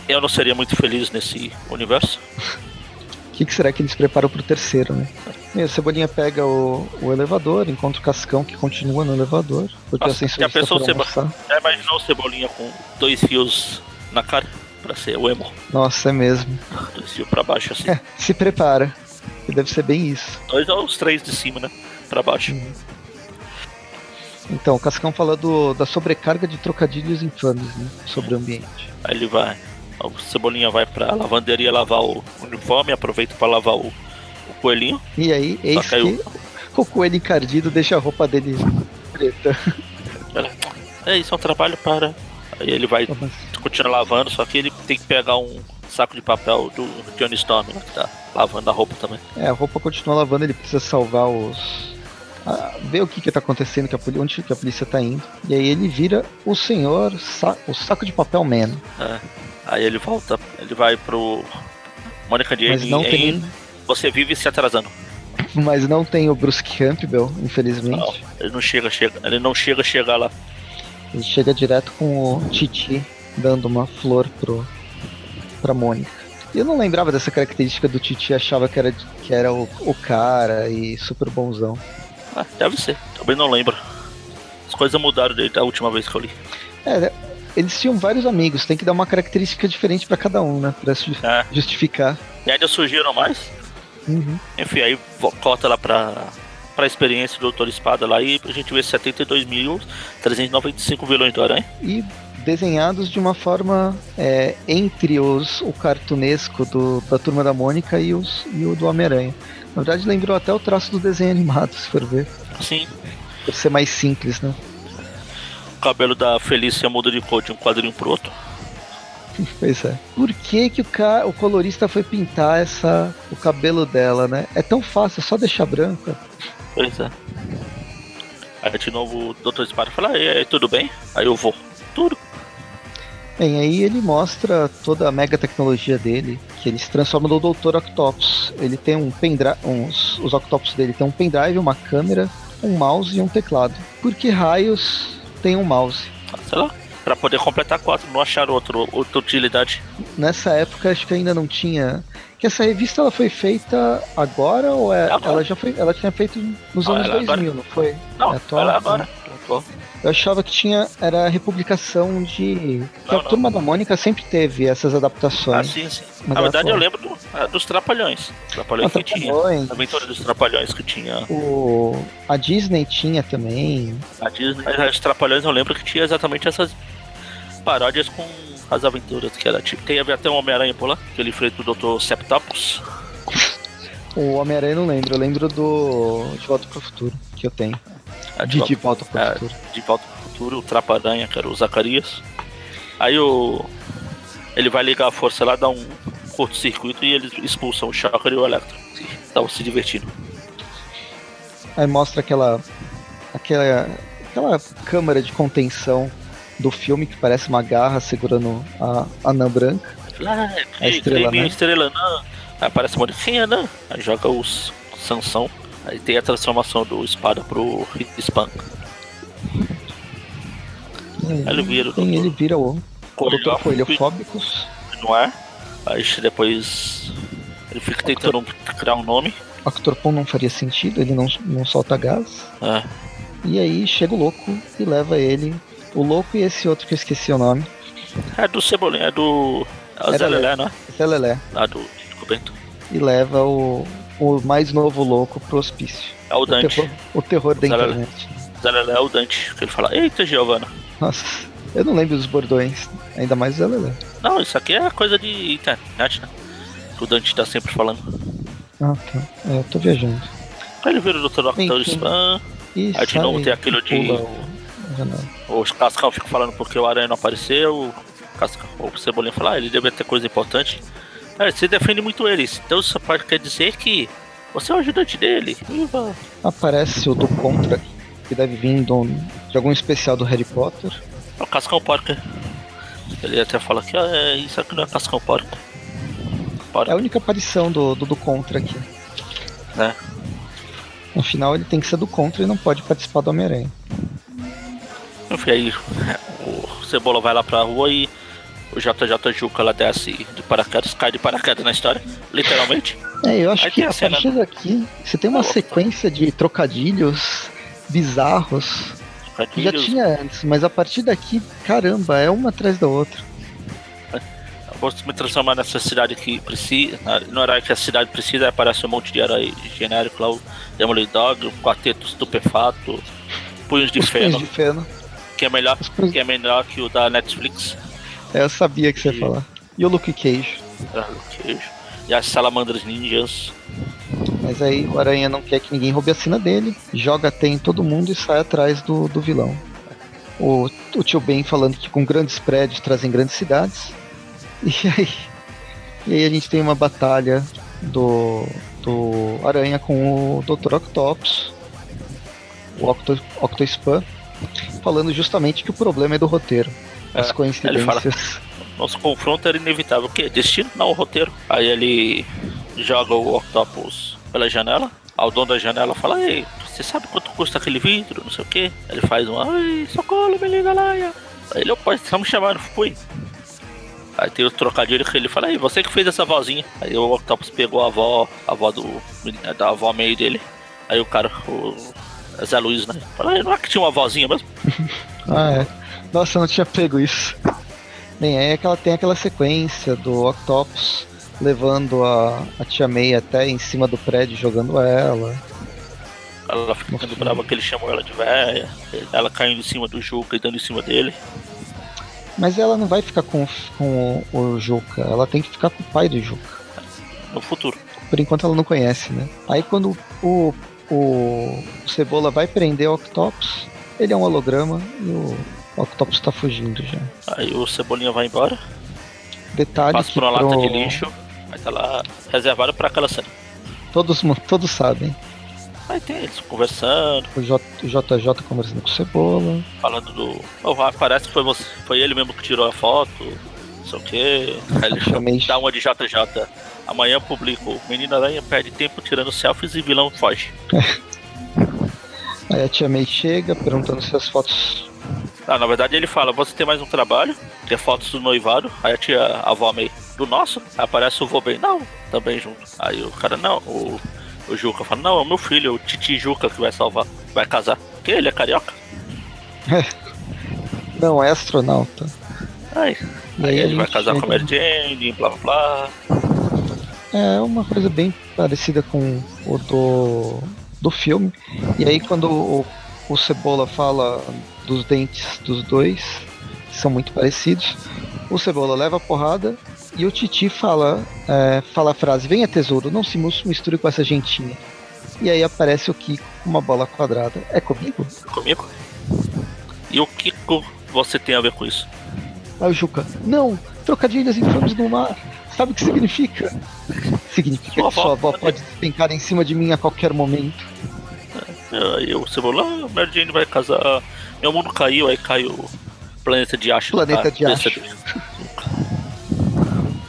Eu não seria muito feliz nesse universo. O [LAUGHS] que, que, será que eles preparam pro terceiro, né? E a Cebolinha pega o, o, elevador, encontra o Cascão que continua no elevador. Porque Nossa, já pensou Cebo... Já imaginou Cebolinha com dois fios na cara pra ser o emo? Nossa, é mesmo. Dois fios pra baixo assim. É, [LAUGHS] se prepara. Que deve ser bem isso. Dois ou os três de cima, né? Pra baixo. Uhum. Então, o Cascão fala do, da sobrecarga de trocadilhos infames, né? Sobre o ambiente. Aí ele vai. O Cebolinha vai pra lavanderia lavar o uniforme, aproveita pra lavar o, o coelhinho. E aí, eis que o coelho encardido deixa a roupa dele preta. É, isso é um trabalho para. Aí ele vai continua lavando, só que ele tem que pegar um saco de papel do Johnny Storm, né, que tá lavando a roupa também. É, a roupa continua lavando, ele precisa salvar os. ah, ver o que que tá acontecendo, que a poli- onde que a polícia tá indo. E aí ele vira o senhor, sa- o saco de papel man. É. Aí ele volta, ele vai pro. Mônica Mas Jamie não em tem. Você vive se atrasando. Mas não tem o Bruce Campbell, Não, infelizmente. ele não chega, chega. Ele não chega a chegar lá. Ele chega direto com o Titi dando uma flor pro, pra Mônica. Eu não lembrava dessa característica do Titi, achava que era, que era o, o cara e super bonzão. Ah, deve ser. Também não lembro. As coisas mudaram desde a última vez que eu li. É, eles tinham vários amigos, tem que dar uma característica diferente pra cada um, né? Pra É. justificar. E ainda surgiram mais. Uhum. Enfim, aí corta lá pra, pra experiência do Doutor Espada lá e a gente vê 72.395 vilões do Aranha. E desenhados de uma forma é, entre os o cartunesco do, da Turma da Mônica e, os, e o do Homem-Aranha. Na verdade, lembrou até o traço do desenho animado, [LAUGHS] se for ver. Assim, Por ser mais simples, né? o cabelo da Felícia muda de cor de um quadrinho pro outro. [LAUGHS] Pois é. Por que, que o, ca... o colorista foi pintar essa... o cabelo dela, né? É tão fácil, é só deixar branco. Pois é. Aí de novo o Doutor Espada fala, e aí, tudo bem? Aí eu vou. Tudo. Bem, aí ele mostra toda a mega tecnologia dele, que ele se transforma no Dr. Octopus. Ele tem um pendrive, uns, os Octopus dele tem um pendrive, uma câmera, um mouse e um teclado. Por que raios tem um mouse? Ah, Sei lá. Pra poder completar quatro, não achar outro, outra utilidade. Nessa época acho que ainda não tinha. Que essa revista ela foi feita agora ou é? Agora. Ela já foi. Ela tinha feito nos Ah, anos ela 2000, não foi? Não, É atual, ela né? agora. Atual. Eu achava que tinha. Era republicação de. Que Não, a não. turma da Mônica sempre teve essas Ah, adaptações. sim, sim. Mas Na verdade, eu lembro do- ah, dos Trapalhões. Trapalhões Ah, que tinha. Trapalhões. A aventura dos Trapalhões que tinha. O, a Disney tinha também. A Disney. Os Trapalhões eu lembro que tinha exatamente essas paródias com as aventuras. Que era tipo. Tem até um Homem-Aranha por lá, que ele enfrenta o Dr. Septopus. O Homem-Aranha eu não lembro. Eu lembro do De Volta pro Futuro, que eu tenho. Ah, De De Volta pro É. Futuro. de Volta pro Futuro, o Trapa-Aranha, que era o Zacarias. Aí o. Ele vai ligar a força lá, dá um curto-circuito e eles expulsam o Shocker e o Electro. Estavam se divertindo. Aí mostra aquela. aquela. aquela câmara de contenção do filme que parece uma garra segurando a anã branca. Ah, A é, estrela, creme, né? estrela não. Aparece uma é não? Aí joga os Sansão. Aí tem a transformação do espada pro aí, Ele vira doutor. ele vira o, Coelho Dr. Coelho Fóbico. Fóbicos. no ar. Aí depois ele fica tentando criar um nome. Octopon não faria sentido, ele não, não solta gás. É, E aí chega o louco e leva ele. O louco e esse outro que eu esqueci o nome. é do Cebolinha, é do. É o Era Zé Lelé, né? Zé Lelé. Lá do Coberto. E leva o, o mais novo louco pro hospício. É o O Dante. terror, o terror da Zé Lelé. internet. Zé Lelé é o Dante. Que ele fala, eita Giovana. Nossa, eu não lembro dos bordões. Ainda mais o Zé Lelé. Não, isso aqui é coisa de internet, né? Que o Dante tá sempre falando. Ah, tá. É, eu tô viajando. Aí ele vira o Dr. Enfim. Spam. E Aí de novo tem aquilo de- o- a janela. Os Cascão ficam falando porque o Aranha não apareceu. O, Cascão, o Cebolinha fala, ah, ele deve ter coisa importante. É, você defende muito eles. Então isso pode quer dizer que você é o ajudante dele. Viva! Aparece o do Contra, que deve vir do- de algum especial do Harry Potter. É o Cascão Porca. Ele até fala que ah, é, isso aqui não é Cascão Porca. É Porca. a única aparição do, do, do Contra aqui. É. No final ele tem que ser do Contra e não pode participar do Homem-Aranha. Enfim, aí [LAUGHS] o Cebola vai lá pra rua e o JJ Juca lá desce de paraquedas, cai de paraquedas na história, literalmente. [LAUGHS] É, eu acho Aí que a a cena- partir daqui você tem uma Opa. sequência de trocadilhos bizarros que já tinha antes, mas a partir daqui, caramba, é uma atrás da outra. Vou me transformar nessa cidade que precisa. na- No horário que a cidade precisa, aparece um monte de herói genérico lá, o Demolidor Dog, o Quarteto Estupefato, Punhos de Os punhos Feno, de feno. que é melhor punhos... que é melhor que o da Netflix. É, eu sabia que você ia E- falar. E o Luke Cage. Ah, Luke Cage. E as salamandras ninjas. Mas aí o Aranha não quer que ninguém roube a cena dele, joga até em todo mundo e sai atrás do, do vilão. O, o tio Ben falando que com grandes prédios trazem grandes cidades. E aí, e aí a gente tem uma batalha do, do Aranha com o Dr. Octopus, o Octo, Octospan, falando justamente que o problema é do roteiro. As É, coincidências. Nosso confronto era inevitável. O quê? Destino? Não, o roteiro. Aí ele joga o Octopus pela janela. Aí o dono da janela fala, ei, você sabe quanto custa aquele vidro? Não sei o quê. Aí ele faz uma, ai, socorro, me liga lá. Aí ele, opa, estão me chamando, fui. Aí tem o trocadilho que ele fala, aí, você que fez essa vozinha. Aí o Octopus pegou a avó, a avó do. da avó meio dele. Aí o cara, o Zé Luiz, né? Fala, "Ei, não é que tinha uma vozinha mesmo? [LAUGHS] Ah, é. Nossa, eu não tinha pego isso. Bem, aí é que ela tem aquela sequência do Octopus levando a, a tia May até em cima do prédio, jogando ela. Ela ficando brava que ele chamou ela de véia. Ela caindo em cima do Juca e dando em cima dele. Mas ela não vai ficar com, com o, o Juca, ela tem que ficar com o pai do Juca. No futuro. Por enquanto ela não conhece, né? Aí quando o, o, o Cebola vai prender o Octopus, ele é um holograma e o Octopus tá fugindo já. Aí o Cebolinha vai embora. Detalhe Passa que por uma lata pro- de lixo. Aí tá lá reservado pra aquela cena. Todos, todos sabem. Aí tem eles conversando, O, J, o JJ conversando com o Cebola. falando do. Oh, parece que foi, você, foi ele mesmo que tirou a foto. Não sei o quê. Aí ele Chamei- dá uma de JJ. Amanhã publico. Menina Aranha perde tempo tirando selfies e vilão foge. [LAUGHS] Aí a tia May chega perguntando se as fotos. Ah, na verdade ele fala, você tem mais um trabalho, é fotos do noivado. Aí a tia, a avó meio, do nosso? Aí aparece o vô bem, não, também junto. Aí o cara, não, o, o Juca fala, não, é o meu filho, o Titi Juca que vai salvar, vai casar. Que ele é carioca? [LAUGHS] Não, é astronauta. Aí, aí ele vai casar com a Mary Jane, blá blá blá. É uma coisa bem parecida com o do, do filme. E aí quando o, o Cebola fala dos dentes dos dois, que são muito parecidos, o Cebola leva a porrada e o Titi fala, é, fala a frase, venha tesouro, não se misture com essa gentinha. E aí aparece o Kiko com uma bola quadrada. É comigo? Comigo? E o co- você tem a ver com isso? Aí o Juca, não, trocadilhos infames no mar. Sabe o que significa? Significa Sua que sua avó pode despencar em cima de mim a qualquer momento. Aí o Cebola, ah, Mary Jane vai casar. Meu mundo caiu, aí cai o planeta de Acho. Planeta na de dele.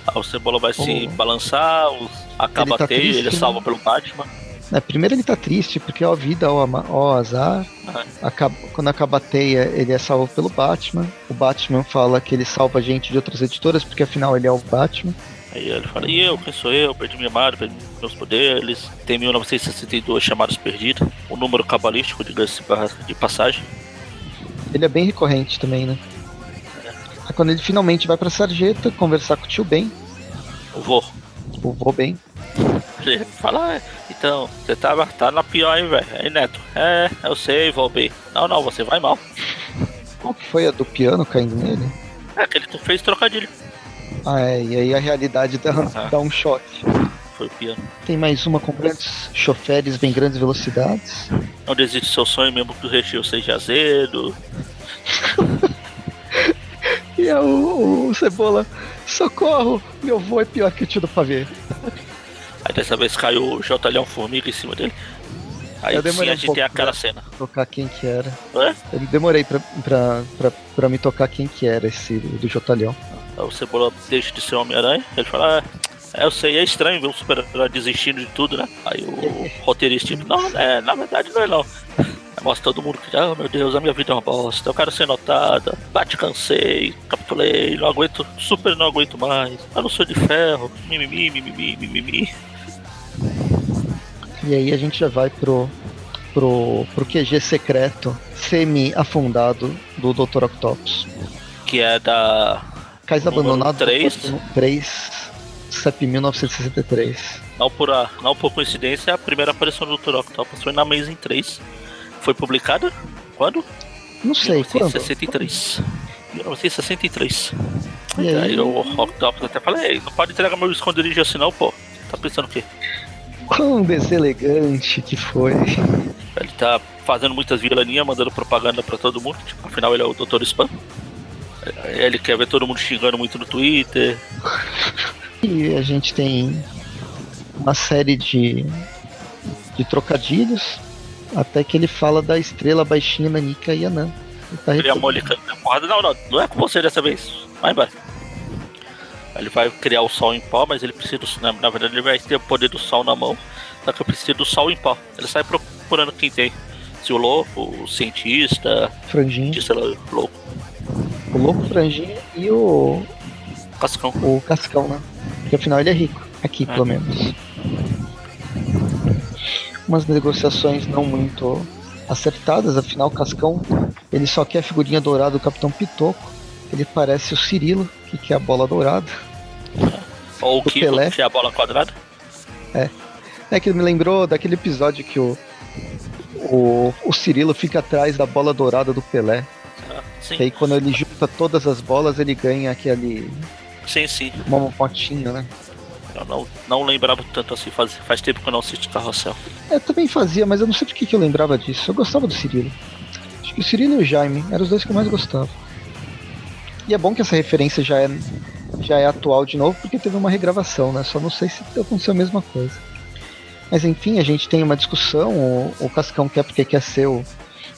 Aí [LAUGHS] o Cebola vai se Oh. balançar, o- acaba Ele tá a teia, triste, ele é né? salvo pelo Batman. É, primeiro ele tá triste, porque ó vida, ó, ó azar. Ah. Acaba- quando acaba a teia, ele é salvo pelo Batman. O Batman fala que ele salva gente de outras editoras, porque afinal ele é o Batman. Aí ele fala, e eu, quem sou eu? Perdi minha madre, perdi meus poderes. Tem 1962 chamados perdidos. O número cabalístico, diga-se de passagem. Ele é bem recorrente também, né? Aí quando ele finalmente vai pra sarjeta conversar com o tio Ben, O vô. o vô Ben, Ele fala, ah, então, você tá, tá na pior, hein, velho? Aí, Neto, é, eu sei, vou bem. Não, não, você vai mal. qual que foi a do piano caindo nele? É que ele fez trocadilho. Ah, é, e aí a realidade dá, Ah. dá um choque. Foi piano. Tem mais uma com grandes choferes, vem grandes velocidades. Não desiste do seu sonho, mesmo que o recheio seja azedo. [LAUGHS] E é o, o Cebola, socorro, meu vô é pior que o tio do pavê. Aí dessa vez caiu o J. Leão Formiga em cima dele. Aí Eu sim demorei a um gente tem aquela cena. Tocar quem que era. Ué? Eu demorei pra, pra, pra, pra me tocar quem que era esse do Jotalhão. Aí o Cebola deixa de ser Homem-Aranha. Ele fala, ah, eu sei, é estranho ver um super-herói desistindo de tudo, né? Aí o roteirista, tipo, não, é, na verdade não é não. Aí mostra todo mundo que, ah, meu Deus, a minha vida é uma bosta, eu quero ser notada, bate, cansei, capitulei, não aguento, super não aguento mais, eu não sou de ferro, mimimi, mimimi, mimimi. E aí a gente já vai pro, pro, pro QG secreto semi-afundado do Dr. Octopus. Que é da. Cais abandonado três. 3, CEP 1963. Não por, a, não por coincidência, a primeira aparição do Dr. Octopus foi na Amazing 3. Foi publicada quando? Não sei, quando? 1963. 1963. E Aí, aí, o Octopus até fala, ei, não pode entregar meu esconderijo assim não, pô. Tá pensando o quê? quão deselegante que foi. Ele tá fazendo muitas vilaninhas, mandando propaganda pra todo mundo. Tipo, afinal, ele é o Dr. Spam. Ele quer ver todo mundo xingando muito no Twitter. E a gente tem uma série de, de trocadilhos, até que ele fala da estrela baixinha Nanika Yanan. Ele tá Ele a referindo- Mônica na porrada. Não, não, não é com você dessa vez. Vai embora. Ele vai criar o sol em pó, mas ele precisa do na, na verdade ele vai ter o poder do sol na mão, só que precisa do sol em pó. Ele sai procurando quem tem. Se o louco, o cientista, Franjinha, cientista louco, o louco Franjinha e o, cascão. o Cascão, né? Porque afinal ele é rico, aqui É. pelo menos. Umas negociações não muito acertadas, afinal o Cascão ele só quer a figurinha dourada do Capitão Pitoco. Ele parece o Cirilo, que quer a bola dourada. Ou o Kiko, Pelé. que é a bola quadrada. É que me lembrou daquele episódio que o, o, o Cirilo fica atrás da bola dourada do Pelé. Ah, Que Sim, aí quando ele junta todas as bolas, ele ganha aquele sim, sim. momopotinho, né? Eu não, não lembrava tanto assim, faz, faz tempo que eu não assisto Carrossel. Eu também fazia, mas eu não sei por que que eu lembrava disso. Eu gostava do Cirilo. Acho que o Cirilo e o Jaime eram os dois que eu mais gostava. E é bom que essa referência já é, já é atual de novo, porque teve uma regravação, né? Só não sei se aconteceu a mesma coisa. Mas enfim, a gente tem uma discussão. O, o Cascão quer porque quer ser o,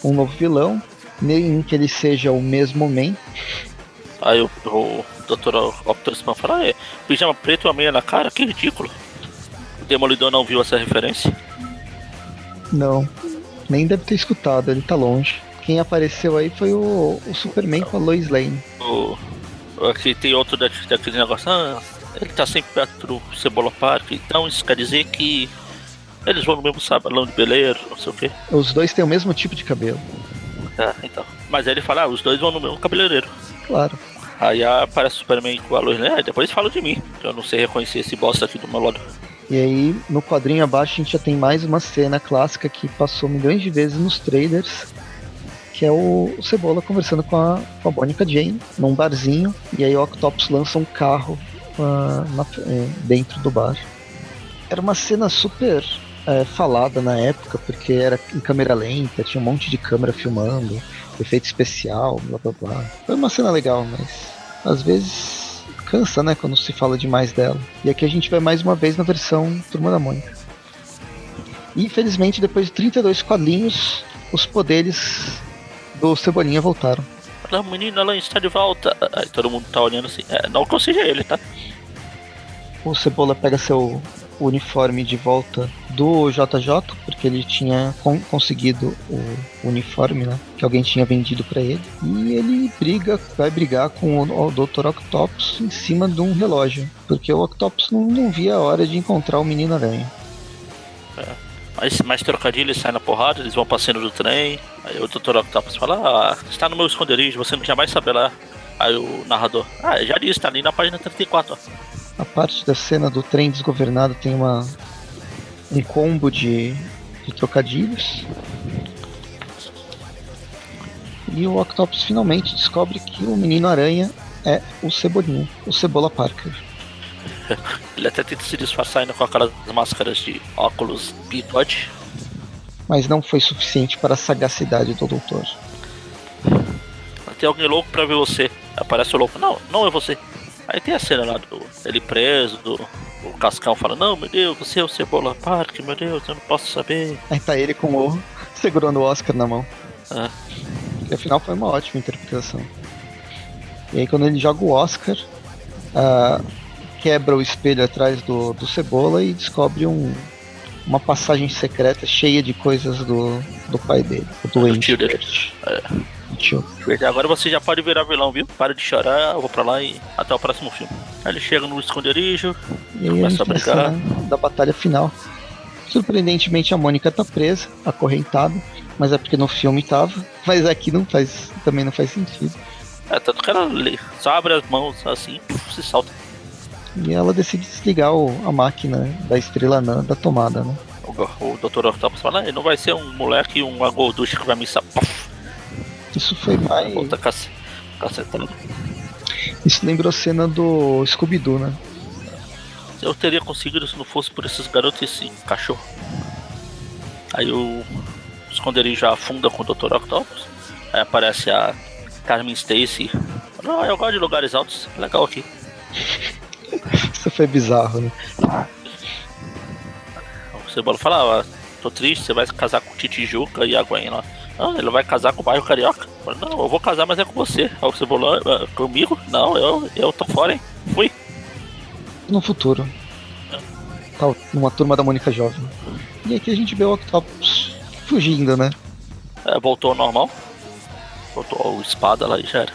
um novo vilão, nem que ele seja o mesmo Man. Aí o, o Dr. Optimus fala, é, pijama preto e uma meia na cara, que ridículo. O Demolidor não viu essa referência. Não, nem deve ter escutado, ele tá longe. Quem apareceu aí foi o, o Superman com a Lois Lane. O, aqui tem outro da, daquele negócio, ah, ele tá sempre perto do Cebola Park, então isso quer dizer que eles vão no mesmo salão de beleiro, não sei o quê. Os dois têm o mesmo tipo de cabelo, É, então. Mas aí ele fala, ah, os dois vão no mesmo cabeleireiro. claro. Aí aparece o Superman com a luz, né? Depois fala de mim, que eu não sei reconhecer esse bosta aqui do meu lado. E aí, no quadrinho abaixo, a gente já tem mais uma cena clássica que passou milhões de vezes nos trailers, que é o, o Cebola conversando com a, com a Mônica Jane num barzinho, e aí o Octopus lança um carro ah, na- eh, dentro do bar. Era uma cena super eh, falada na época, porque era em câmera lenta, tinha um monte de câmera filmando, efeito especial, blá blá blá. Foi uma cena legal, mas às vezes cansa, né, quando se fala demais dela. E aqui a gente vai mais uma vez na versão Turma da Mônica. E infelizmente, depois de 32 quadrinhos, os poderes do Cebolinha voltaram. Fala, menina, ela está de volta. Aí todo mundo tá olhando assim, é, não que eu seja ele, tá? O Cebola pega seu uniforme de volta do JJ, porque ele tinha con- conseguido o uniforme, né? Que alguém tinha vendido pra ele. E ele briga, vai brigar com o, o Dr. Octopus em cima de um relógio. Porque o Octopus não, não via a hora de encontrar o Menino Aranha. Mas mais trocadilho, eles saem na porrada, eles vão cena do trem. Aí o Dr. Octopus fala, ah, está no meu esconderijo, você jamais saberá. Aí o narrador, ah, já disse, tá ali na página 34, ó. A parte da cena do trem desgovernado tem uma um combo de, de trocadilhos. E o Octopus finalmente descobre que o Menino Aranha é o Cebolinha, o Cebola Parker. [LAUGHS] Ele até tenta se disfarçar ainda com aquelas máscaras de óculos bigode. Mas não foi suficiente para a sagacidade do doutor. Tem alguém louco pra ver você. Aparece o louco, não, não é você. Aí tem a cena lá do ele preso, do o Cascão fala, não, meu Deus, você é o Cebola Park, meu Deus, eu não posso saber. Aí tá ele com o [LAUGHS] segurando o Oscar na mão. Ah. E afinal foi uma ótima interpretação. E aí quando ele joga o Oscar, ah, quebra o espelho atrás do, do Cebola e descobre um, uma passagem secreta cheia de coisas do, do pai dele, o doente. É. Agora você já pode virar vilão, viu? Para de chorar, eu vou pra lá e até o próximo filme. Aí ele chega no esconderijo, E Começa a cena da batalha final. Surpreendentemente a Mônica tá presa, acorrentada, mas é porque no filme tava, mas aqui não faz, também não faz sentido. é, tanto que ela só abre as mãos assim, puf, se salta. E ela decide desligar o- a máquina da estrela anã da tomada, né? O, o Dr. Octopus fala, "Ah, não vai ser um moleque e um agorducho que vai me sa- puf, Isso foi mais. cace- cacetando. Isso lembrou a cena do Scooby-Doo, né? Eu teria conseguido se não fosse por esses garotos e esse cachorro. Aí o esconderijo afunda com o Dr. Octopus. Aí aparece a Carmen Stacy. Não, eu gosto de lugares altos. Legal aqui. [LAUGHS] Isso foi bizarro, né? O Cebola fala, ah, tô triste, você vai casar com o Titijuca e a Gwen lá. Ah, ele vai casar com o bairro Carioca? Não, eu vou casar, mas é com você. Aí o Cebola, ah, comigo? Não, eu, eu tô fora, hein? Fui. No futuro. Tá, numa turma da Mônica Jovem. E aqui a gente vê o Octopus fugindo, né? É, voltou ao normal. Voltou a espada lá e já era.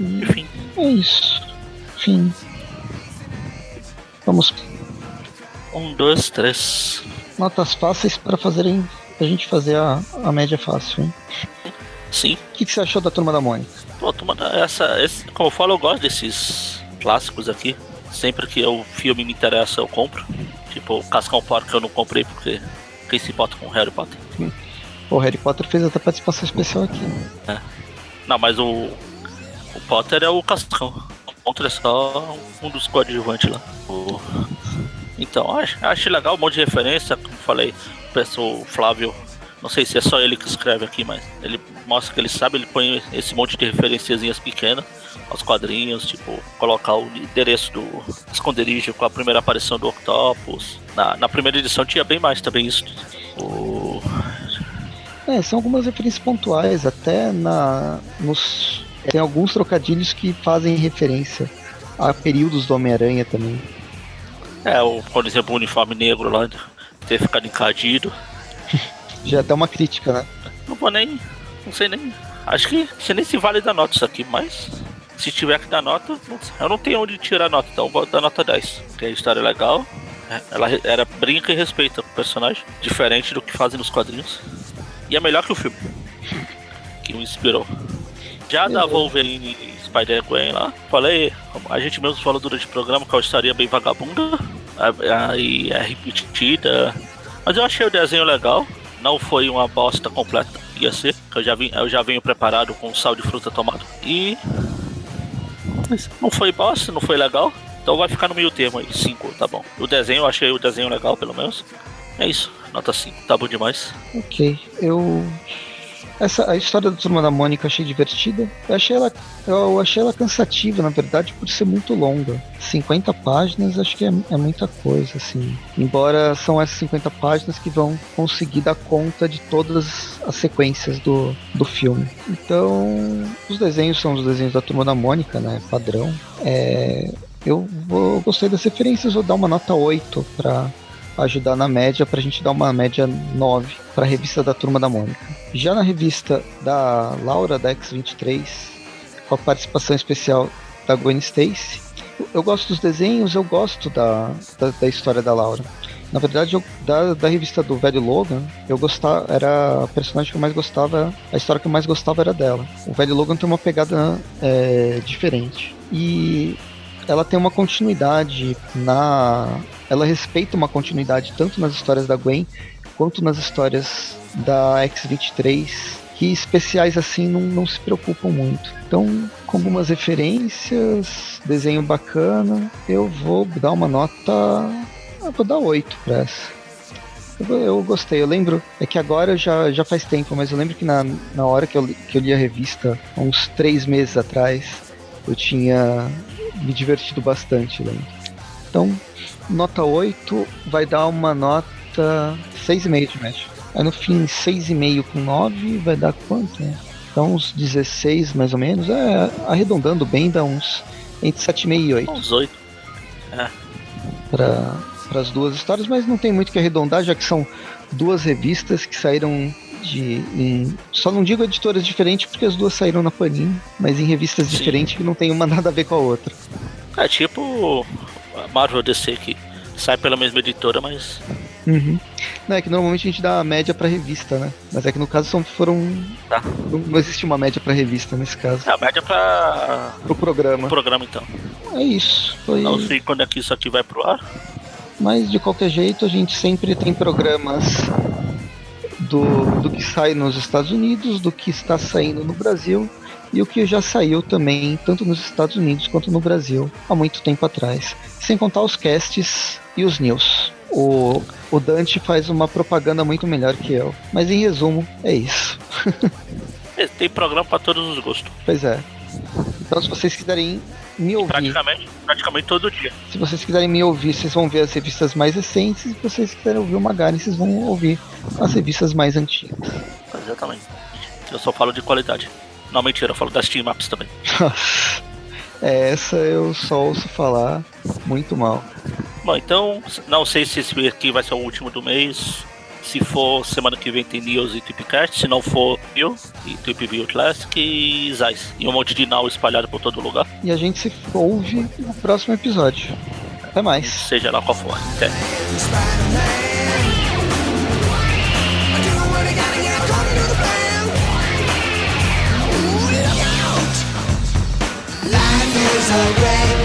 Enfim. É isso. Fim. Vamos. Um, dois, três. Notas fáceis para fazerem. A gente fazer a, a média fácil, hein? Sim. O que, que você achou da turma da Mônica? Pô, turma, da- essa, esse, como eu falo, eu gosto desses clássicos aqui. Sempre que o filme me interessa, eu compro. Tipo, Cascão Porco eu não comprei porque quem se importa com Harry Potter. O Harry Potter fez até participação especial aqui. Não, mas o, o Potter é o Cascão. O Potter é só um dos coadjuvantes lá. O- Então, acho, acho legal um monte de referência, como falei, o Flávio, não sei se é só ele que escreve aqui, mas ele mostra que ele sabe, ele põe esse monte de referenciazinhas pequenas aos quadrinhos, tipo, colocar o endereço do esconderijo com a primeira aparição do Octopus. Na, na primeira edição tinha bem mais também isso. O, É, são algumas referências pontuais, até na. Nos, tem alguns trocadilhos que fazem referência a períodos do Homem-Aranha também. é, o, por exemplo, o uniforme negro lá, ter ficado encardido. Já é até uma crítica, né? Não vou nem. Não sei nem. Acho que você nem se vale dar nota isso aqui, mas. Se tiver que dar nota, eu não tenho onde tirar nota, então eu vou dar nota 10. Porque a história é legal. é, Ela era brinca e respeita o personagem, diferente do que fazem nos quadrinhos. E é melhor que o filme. [LAUGHS] Que o inspirou. Já da Wolverine e Spider-Gwen lá, falei, a gente mesmo falou durante o programa que a história é bem vagabunda, aí é repetida, mas eu achei o desenho legal, não foi uma bosta completa, ia ser, eu já, vim, eu já venho preparado com sal de fruta tomado. E. Não foi bosta, não foi legal, então vai ficar no meio termo aí, 5, tá bom. O desenho, eu achei o desenho legal, pelo menos. É isso, nota 5, tá bom demais. Ok. Eu. Essa, a história da Turma da Mônica eu achei divertida. Eu achei, ela, eu achei ela cansativa, na verdade, por ser muito longa. 50 páginas acho que é, é muita coisa, assim. Embora são essas 50 páginas que vão conseguir dar conta de todas as sequências do, do filme. Então, os desenhos são os desenhos da Turma da Mônica, né? Padrão. É, eu, vou, eu gostei das referências, vou dar uma nota 8 para ajudar na média, pra gente dar uma média 9 pra revista da Turma da Mônica. Já na revista da Laura, da X23, com a participação especial da Gwen Stacy, eu- eu gosto dos desenhos, eu gosto da, da, da história da Laura. Na verdade, eu- da, da revista do velho Logan, eu gostava, era a personagem que eu mais gostava, a história que eu mais gostava era dela. O velho Logan tem uma pegada é, diferente. E ela tem uma continuidade na. Ela respeita uma continuidade tanto nas histórias da Gwen quanto nas histórias da X-23, que especiais assim não, não se preocupam muito. Então, com algumas referências, desenho bacana, eu vou dar uma nota. Eu vou dar 8 pra essa. Eu, gostei, eu lembro, é que agora já, já faz tempo, mas eu lembro que na, na hora que eu, que eu li a revista, uns três meses atrás, eu tinha me divertido bastante, lembro. Então, nota 8 vai dar uma nota 6,5 de média. Aí no fim, 6,5 com 9 vai dar quanto? né? Dá uns 16 mais ou menos. É, arredondando bem, dá uns entre 7,5 e 8 Uns 8. para as duas histórias, mas não tem muito que arredondar, já que são duas revistas que saíram de. Em, só não digo editoras diferentes porque as duas saíram na Panini, mas em revistas Sim. diferentes que não tem uma [LAUGHS] nada a ver com a outra. É tipo Marvel DC que sai pela mesma editora, mas Uhum. Não, é que normalmente a gente dá a média pra revista, né? Mas é que no caso são, foram. Tá. Não, não existe uma média pra revista nesse caso. é a média pra Pro programa. o programa então. É isso. Foi... Não sei quando é que isso aqui vai pro ar. Mas de qualquer jeito a gente sempre tem programas do, do que sai nos Estados Unidos, do que está saindo no Brasil e o que já saiu também, tanto nos Estados Unidos quanto no Brasil, há muito tempo atrás. Sem contar os casts e os news. O, o Dante faz uma propaganda muito melhor que eu. Mas em resumo, é isso. [LAUGHS] É, tem programa para todos os gostos. Pois é. Então, se vocês quiserem me ouvir. Praticamente, praticamente todo dia. Se vocês quiserem me ouvir, vocês vão ver as revistas mais recentes. E se vocês quiserem ouvir o Magari, vocês vão ouvir as revistas mais antigas. Exatamente. Eu só falo de qualidade. Não, mentira, eu falo das team maps também. [LAUGHS] essa eu só ouço falar muito mal. Bom, então, não sei se esse aqui vai ser o último do mês. Se for, semana que vem tem News e Tipcast. Se não for, View e Tip View Classic e Zais. E um monte de Now espalhado por todo lugar. E a gente se ouve no próximo episódio. Até mais. Seja lá qual for. Até. Life is a